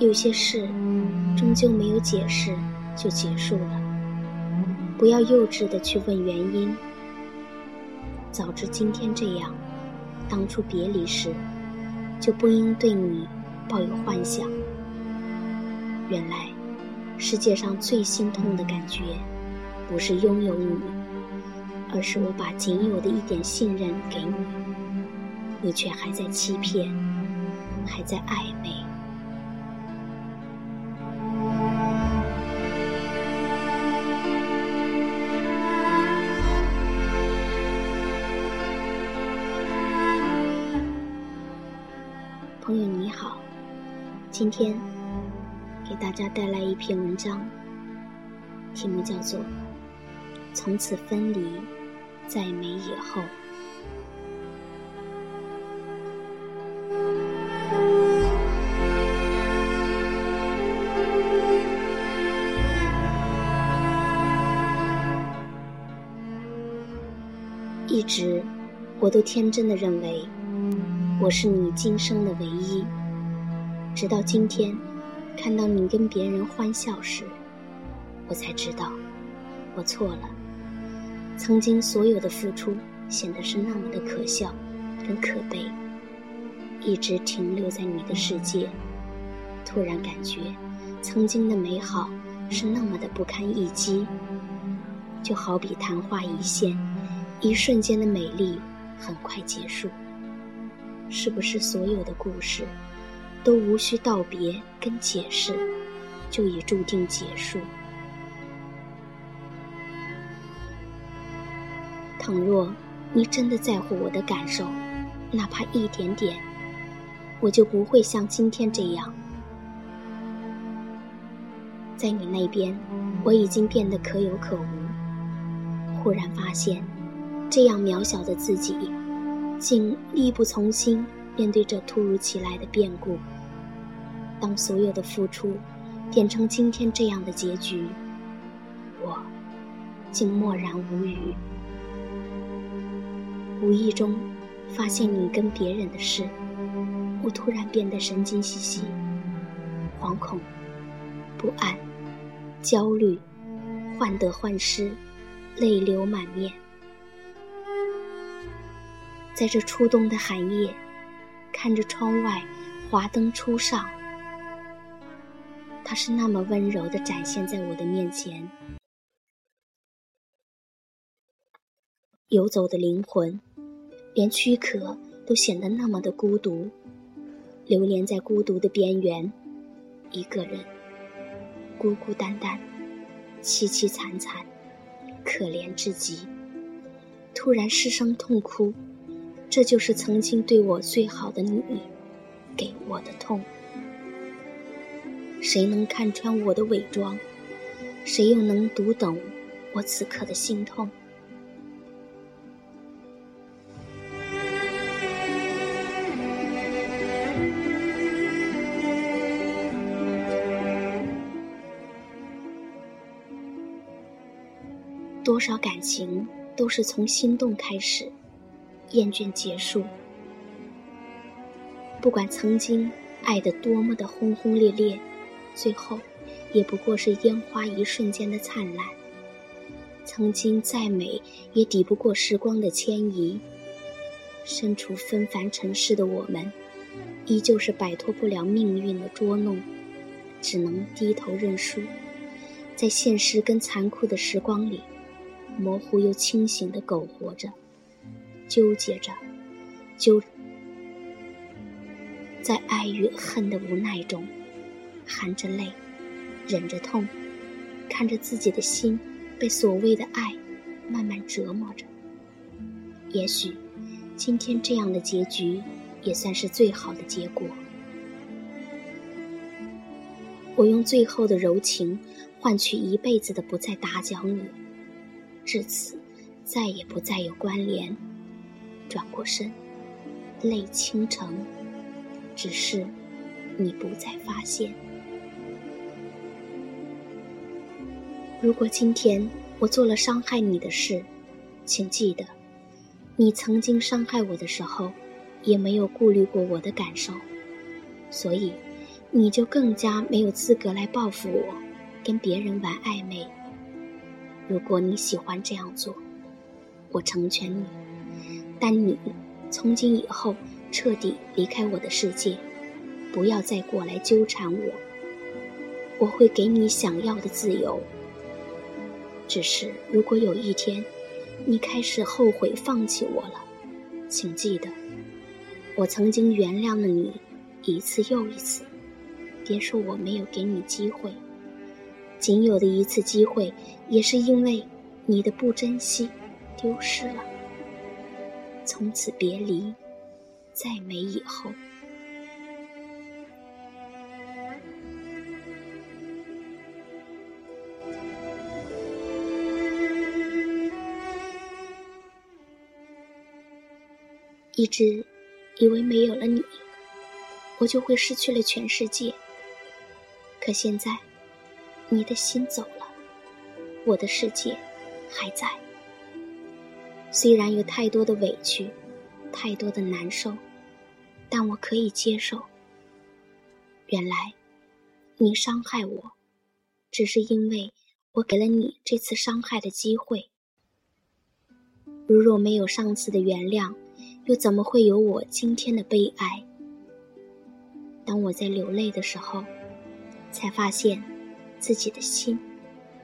有些事终究没有解释就结束了。不要幼稚的去问原因。早知今天这样，当初别离时就不应对你抱有幻想。原来，世界上最心痛的感觉，不是拥有你，而是我把仅有的一点信任给你，你却还在欺骗，还在暧昧。今天给大家带来一篇文章，题目叫做《从此分离，再没以后》。一直，我都天真的认为。我是你今生的唯一，直到今天，看到你跟别人欢笑时，我才知道，我错了。曾经所有的付出显得是那么的可笑，跟可悲。一直停留在你的世界，突然感觉，曾经的美好是那么的不堪一击。就好比昙花一现，一瞬间的美丽很快结束。是不是所有的故事，都无需道别跟解释，就已注定结束？倘若你真的在乎我的感受，哪怕一点点，我就不会像今天这样。在你那边，我已经变得可有可无。忽然发现，这样渺小的自己。竟力不从心面对这突如其来的变故。当所有的付出变成今天这样的结局，我竟默然无语。无意中发现你跟别人的事，我突然变得神经兮兮、惶恐、不安、焦虑、患得患失、泪流满面。在这初冬的寒夜，看着窗外华灯初上，他是那么温柔地展现在我的面前。游走的灵魂，连躯壳都显得那么的孤独，流连在孤独的边缘，一个人，孤孤单单，凄凄惨惨，可怜至极。突然失声痛哭。这就是曾经对我最好的你，给我的痛。谁能看穿我的伪装？谁又能读懂我此刻的心痛？多少感情都是从心动开始。厌倦结束，不管曾经爱得多么的轰轰烈烈，最后也不过是烟花一瞬间的灿烂。曾经再美，也抵不过时光的迁移。身处纷繁尘世的我们，依旧是摆脱不了命运的捉弄，只能低头认输，在现实跟残酷的时光里，模糊又清醒的苟活着。纠结着，纠在爱与恨的无奈中，含着泪，忍着痛，看着自己的心被所谓的爱慢慢折磨着。也许，今天这样的结局也算是最好的结果。我用最后的柔情换取一辈子的不再打搅你，至此，再也不再有关联。转过身，泪倾城，只是你不再发现。如果今天我做了伤害你的事，请记得，你曾经伤害我的时候，也没有顾虑过我的感受，所以，你就更加没有资格来报复我，跟别人玩暧昧。如果你喜欢这样做，我成全你，但你从今以后彻底离开我的世界，不要再过来纠缠我。我会给你想要的自由。只是如果有一天，你开始后悔放弃我了，请记得，我曾经原谅了你一次又一次。别说我没有给你机会，仅有的一次机会，也是因为你的不珍惜。丢失了，从此别离，再没以后。一直以为没有了你，我就会失去了全世界。可现在，你的心走了，我的世界还在。虽然有太多的委屈，太多的难受，但我可以接受。原来，你伤害我，只是因为我给了你这次伤害的机会。如若没有上次的原谅，又怎么会有我今天的悲哀？当我在流泪的时候，才发现自己的心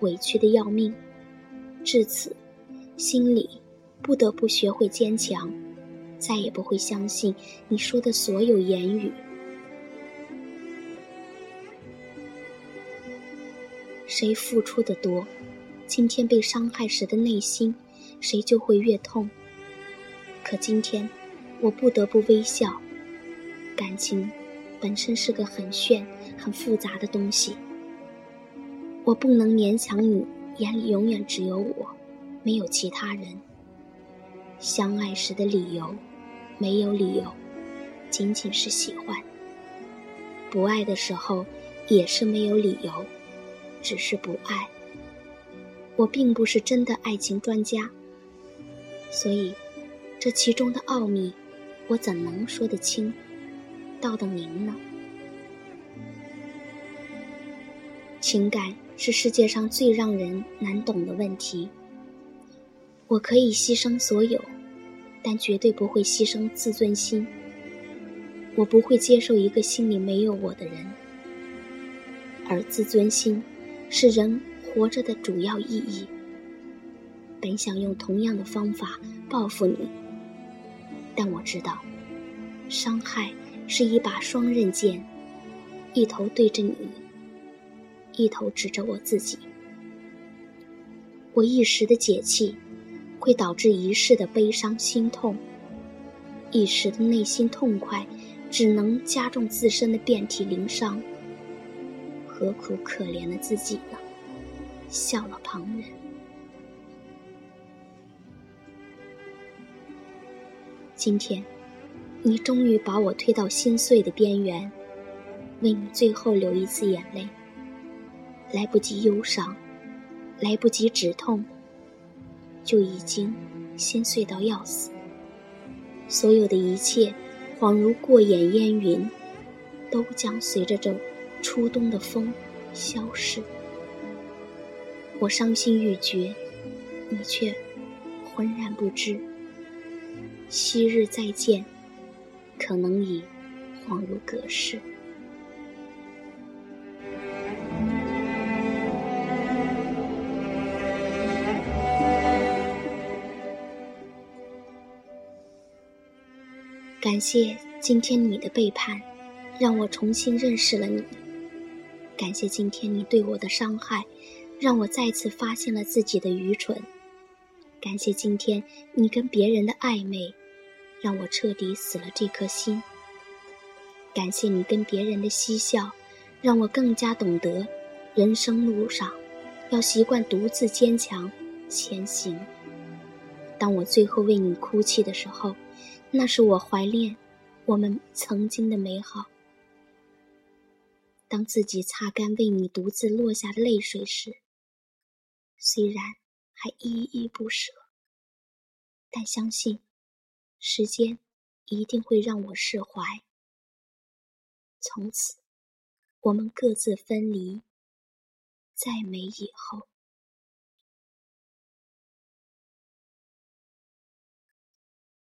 委屈的要命。至此，心里。不得不学会坚强，再也不会相信你说的所有言语。谁付出的多，今天被伤害时的内心，谁就会越痛。可今天，我不得不微笑。感情本身是个很炫、很复杂的东西，我不能勉强你眼里永远只有我，没有其他人。相爱时的理由，没有理由，仅仅是喜欢；不爱的时候，也是没有理由，只是不爱。我并不是真的爱情专家，所以这其中的奥秘，我怎能说得清、道得明呢？情感是世界上最让人难懂的问题。我可以牺牲所有，但绝对不会牺牲自尊心。我不会接受一个心里没有我的人，而自尊心是人活着的主要意义。本想用同样的方法报复你，但我知道，伤害是一把双刃剑，一头对着你，一头指着我自己。我一时的解气。会导致一世的悲伤心痛，一时的内心痛快，只能加重自身的遍体鳞伤。何苦可怜了自己呢？笑了旁人。今天，你终于把我推到心碎的边缘，为你最后流一次眼泪。来不及忧伤，来不及止痛。就已经心碎到要死，所有的一切恍如过眼烟云，都将随着这初冬的风消逝。我伤心欲绝，你却浑然不知。昔日再见，可能已恍如隔世。感谢今天你的背叛，让我重新认识了你。感谢今天你对我的伤害，让我再次发现了自己的愚蠢。感谢今天你跟别人的暧昧，让我彻底死了这颗心。感谢你跟别人的嬉笑，让我更加懂得，人生路上要习惯独自坚强前行。当我最后为你哭泣的时候。那是我怀念我们曾经的美好。当自己擦干为你独自落下的泪水时，虽然还依依不舍，但相信时间一定会让我释怀。从此，我们各自分离，再没以后。